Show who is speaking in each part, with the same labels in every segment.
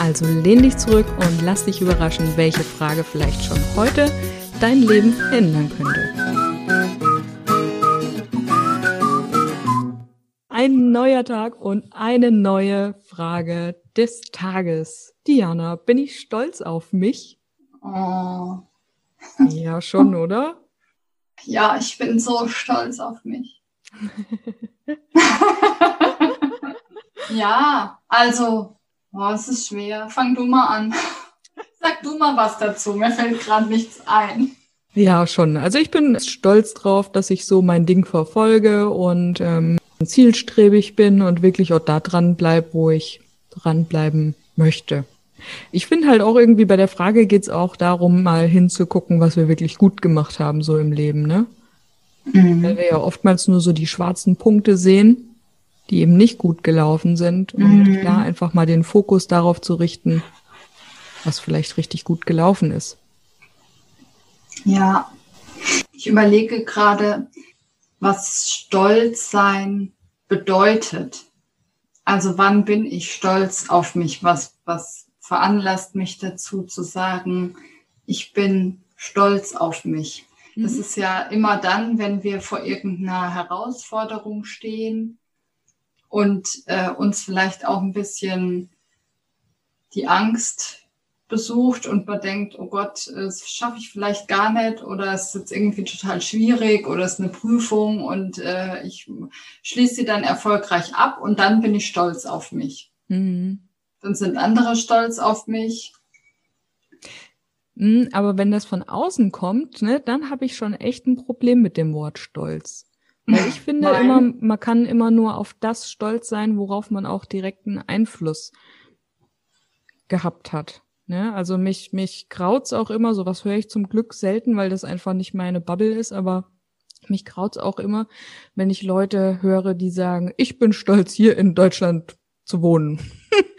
Speaker 1: also lehn dich zurück und lass dich überraschen, welche Frage vielleicht schon heute dein Leben ändern könnte. Ein neuer Tag und eine neue Frage des Tages. Diana, bin ich stolz auf mich?
Speaker 2: Oh.
Speaker 1: Ja, schon, oder?
Speaker 2: Ja, ich bin so stolz auf mich. ja, also Boah, es ist schwer. Fang du mal an. Sag du mal was dazu. Mir fällt gerade nichts ein.
Speaker 1: Ja, schon. Also ich bin stolz drauf, dass ich so mein Ding verfolge und ähm, zielstrebig bin und wirklich auch da dran bleib, wo ich dranbleiben möchte. Ich finde halt auch irgendwie bei der Frage geht's auch darum, mal hinzugucken, was wir wirklich gut gemacht haben so im Leben, ne? Mhm. Weil wir ja oftmals nur so die schwarzen Punkte sehen die eben nicht gut gelaufen sind. Und mhm. da einfach mal den Fokus darauf zu richten, was vielleicht richtig gut gelaufen ist.
Speaker 2: Ja, ich überlege gerade, was Stolz sein bedeutet. Also wann bin ich stolz auf mich? Was, was veranlasst mich dazu zu sagen, ich bin stolz auf mich? Das mhm. ist ja immer dann, wenn wir vor irgendeiner Herausforderung stehen, und äh, uns vielleicht auch ein bisschen die Angst besucht und man denkt, oh Gott, das schaffe ich vielleicht gar nicht oder es ist jetzt irgendwie total schwierig oder es ist eine Prüfung und äh, ich schließe sie dann erfolgreich ab und dann bin ich stolz auf mich. Mhm. Dann sind andere stolz auf mich.
Speaker 1: Mhm, aber wenn das von außen kommt, ne, dann habe ich schon echt ein Problem mit dem Wort Stolz. Weil ich finde Nein. immer, man kann immer nur auf das stolz sein, worauf man auch direkten Einfluss gehabt hat. Ne? Also mich, mich kraut's auch immer, sowas höre ich zum Glück selten, weil das einfach nicht meine Bubble ist, aber mich kraut's auch immer, wenn ich Leute höre, die sagen, ich bin stolz, hier in Deutschland zu wohnen.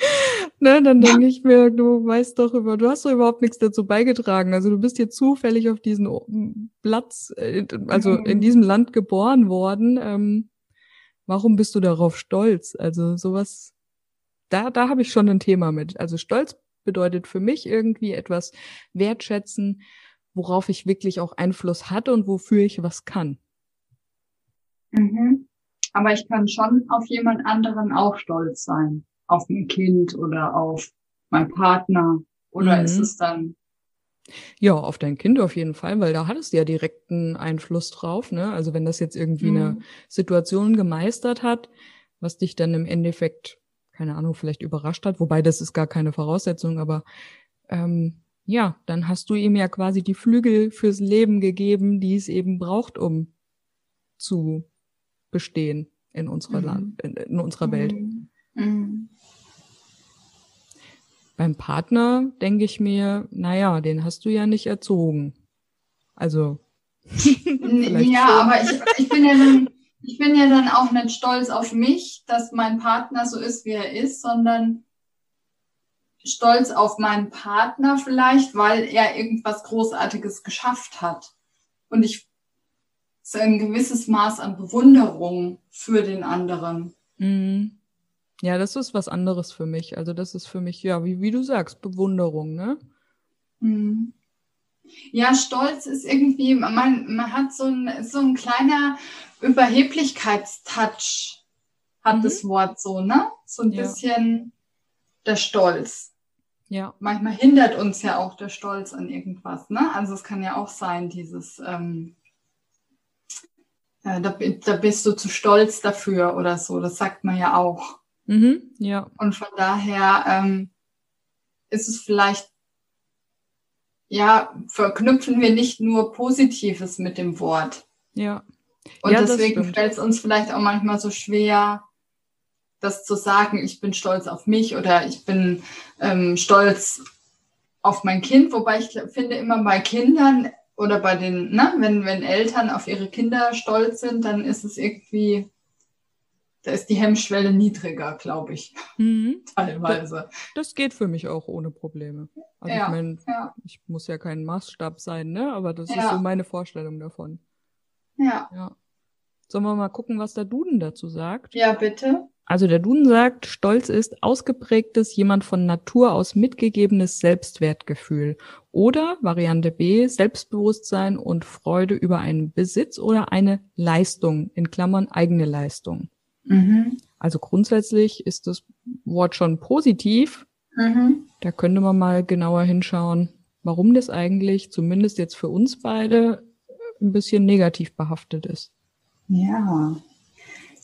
Speaker 1: ne, dann denke ich mir, du weißt doch über, du hast doch überhaupt nichts dazu beigetragen. Also du bist hier zufällig auf diesen Platz, äh, also in mhm. diesem Land geboren worden. Ähm, warum bist du darauf stolz? Also sowas, da, da habe ich schon ein Thema mit. Also Stolz bedeutet für mich irgendwie etwas wertschätzen, worauf ich wirklich auch Einfluss hatte und wofür ich was kann.
Speaker 2: Mhm. Aber ich kann schon auf jemand anderen auch stolz sein auf mein Kind oder auf meinen Partner? Oder mhm. ist es dann
Speaker 1: ja, auf dein Kind auf jeden Fall, weil da hattest du ja direkten Einfluss drauf. Ne? Also wenn das jetzt irgendwie mhm. eine Situation gemeistert hat, was dich dann im Endeffekt, keine Ahnung, vielleicht überrascht hat, wobei das ist gar keine Voraussetzung, aber ähm, ja, dann hast du ihm ja quasi die Flügel fürs Leben gegeben, die es eben braucht, um zu bestehen in unserer mhm. Land, in, in unserer Welt. Mhm. mhm. Beim Partner denke ich mir, naja, den hast du ja nicht erzogen. Also.
Speaker 2: ja, aber ich, ich, bin ja dann, ich bin ja dann auch nicht stolz auf mich, dass mein Partner so ist, wie er ist, sondern stolz auf meinen Partner vielleicht, weil er irgendwas Großartiges geschafft hat. Und ich so ein gewisses Maß an Bewunderung für den anderen.
Speaker 1: Mhm. Ja, das ist was anderes für mich. Also das ist für mich, ja, wie, wie du sagst, Bewunderung, ne?
Speaker 2: Mhm. Ja, Stolz ist irgendwie, man, man hat so ein, so ein kleiner Überheblichkeitstouch, hat mhm. das Wort so, ne? So ein ja. bisschen der Stolz.
Speaker 1: Ja.
Speaker 2: Manchmal hindert uns ja auch der Stolz an irgendwas, ne? Also es kann ja auch sein, dieses, ähm, ja, da, da bist du zu stolz dafür oder so, das sagt man ja auch.
Speaker 1: Mhm, ja.
Speaker 2: Und von daher ähm, ist es vielleicht, ja, verknüpfen wir nicht nur Positives mit dem Wort.
Speaker 1: Ja.
Speaker 2: Und ja, deswegen fällt es uns vielleicht auch manchmal so schwer, das zu sagen, ich bin stolz auf mich oder ich bin ähm, stolz auf mein Kind, wobei ich finde immer bei Kindern oder bei den, ne, wenn, wenn Eltern auf ihre Kinder stolz sind, dann ist es irgendwie, da ist die Hemmschwelle niedriger, glaube ich. Mhm. Teilweise.
Speaker 1: Das, geht für mich auch ohne Probleme. Also ja, ich meine, ja. ich muss ja kein Maßstab sein, ne? Aber das ja. ist so meine Vorstellung davon.
Speaker 2: Ja.
Speaker 1: ja. Sollen wir mal gucken, was der Duden dazu sagt?
Speaker 2: Ja, bitte.
Speaker 1: Also der Duden sagt, Stolz ist ausgeprägtes, jemand von Natur aus mitgegebenes Selbstwertgefühl. Oder Variante B, Selbstbewusstsein und Freude über einen Besitz oder eine Leistung, in Klammern eigene Leistung. Mhm. Also grundsätzlich ist das Wort schon positiv. Mhm. Da könnte man mal genauer hinschauen, warum das eigentlich, zumindest jetzt für uns beide, ein bisschen negativ behaftet ist.
Speaker 2: Ja,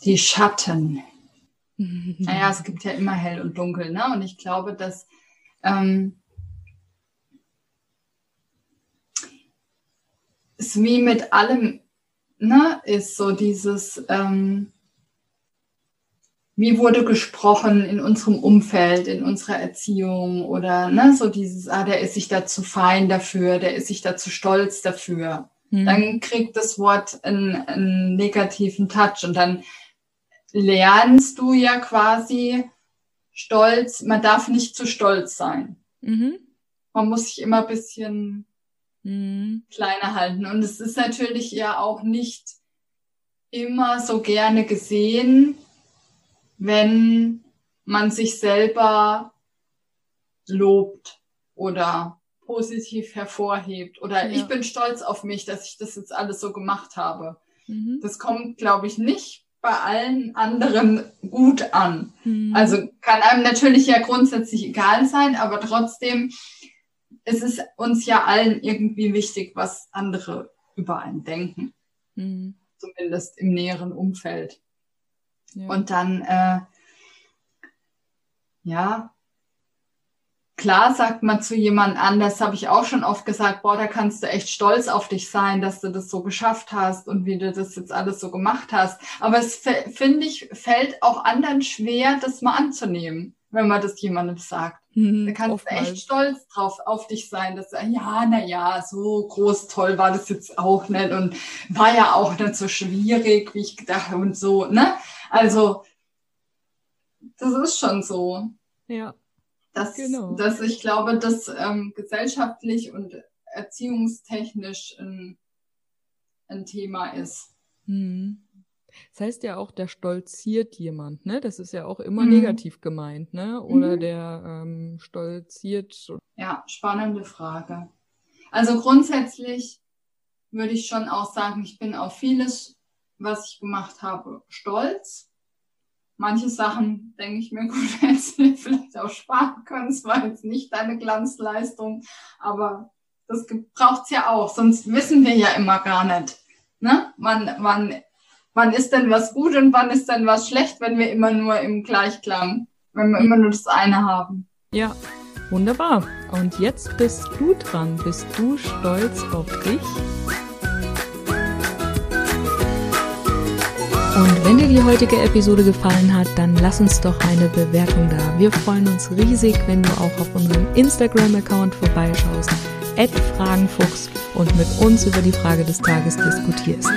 Speaker 2: die Schatten naja, es gibt ja immer hell und dunkel, ne? Und ich glaube, dass ähm, es wie mit allem, ne, ist so dieses, ähm, wie wurde gesprochen in unserem Umfeld, in unserer Erziehung oder ne, so dieses, ah, der ist sich da zu fein dafür, der ist sich da zu stolz dafür. Mhm. Dann kriegt das Wort einen, einen negativen Touch und dann lernst du ja quasi stolz, man darf nicht zu stolz sein. Mhm. Man muss sich immer ein bisschen mhm. kleiner halten. Und es ist natürlich ja auch nicht immer so gerne gesehen, wenn man sich selber lobt oder positiv hervorhebt oder ja. ich bin stolz auf mich, dass ich das jetzt alles so gemacht habe. Mhm. Das kommt, glaube ich, nicht bei allen anderen gut an. Mhm. Also kann einem natürlich ja grundsätzlich egal sein, aber trotzdem ist es uns ja allen irgendwie wichtig, was andere über einen denken. Mhm. Zumindest im näheren Umfeld. Und dann, äh, ja, Klar sagt man zu jemand anders, habe ich auch schon oft gesagt, boah, da kannst du echt stolz auf dich sein, dass du das so geschafft hast und wie du das jetzt alles so gemacht hast. Aber es finde ich, fällt auch anderen schwer, das mal anzunehmen, wenn man das jemandem sagt. Mhm, da kannst du echt stolz drauf auf dich sein, dass ja, na ja, so groß toll war das jetzt auch nicht und war ja auch nicht so schwierig, wie ich gedacht und so, ne? Also, das ist schon so.
Speaker 1: Ja.
Speaker 2: Dass, genau. dass ich glaube, dass ähm, gesellschaftlich und erziehungstechnisch ein, ein Thema ist.
Speaker 1: Hm. Das heißt ja auch, der stolziert jemand, ne? Das ist ja auch immer mhm. negativ gemeint, ne? Oder mhm. der ähm, stolziert.
Speaker 2: Ja, spannende Frage. Also grundsätzlich würde ich schon auch sagen, ich bin auf vieles, was ich gemacht habe, stolz manche Sachen denke ich mir, gut, hättest du vielleicht auch sparen können. Es war jetzt nicht deine Glanzleistung, aber das braucht's ja auch, sonst wissen wir ja immer gar nicht. Ne? Wann, wann, wann ist denn was gut und wann ist denn was schlecht, wenn wir immer nur im Gleichklang, wenn wir immer nur das eine haben.
Speaker 1: Ja, wunderbar. Und jetzt bist du dran. Bist du stolz auf dich? Und wenn dir die heutige Episode gefallen hat, dann lass uns doch eine Bewertung da. Wir freuen uns riesig, wenn du auch auf unserem Instagram-Account vorbeischaust, Fragenfuchs und mit uns über die Frage des Tages diskutierst.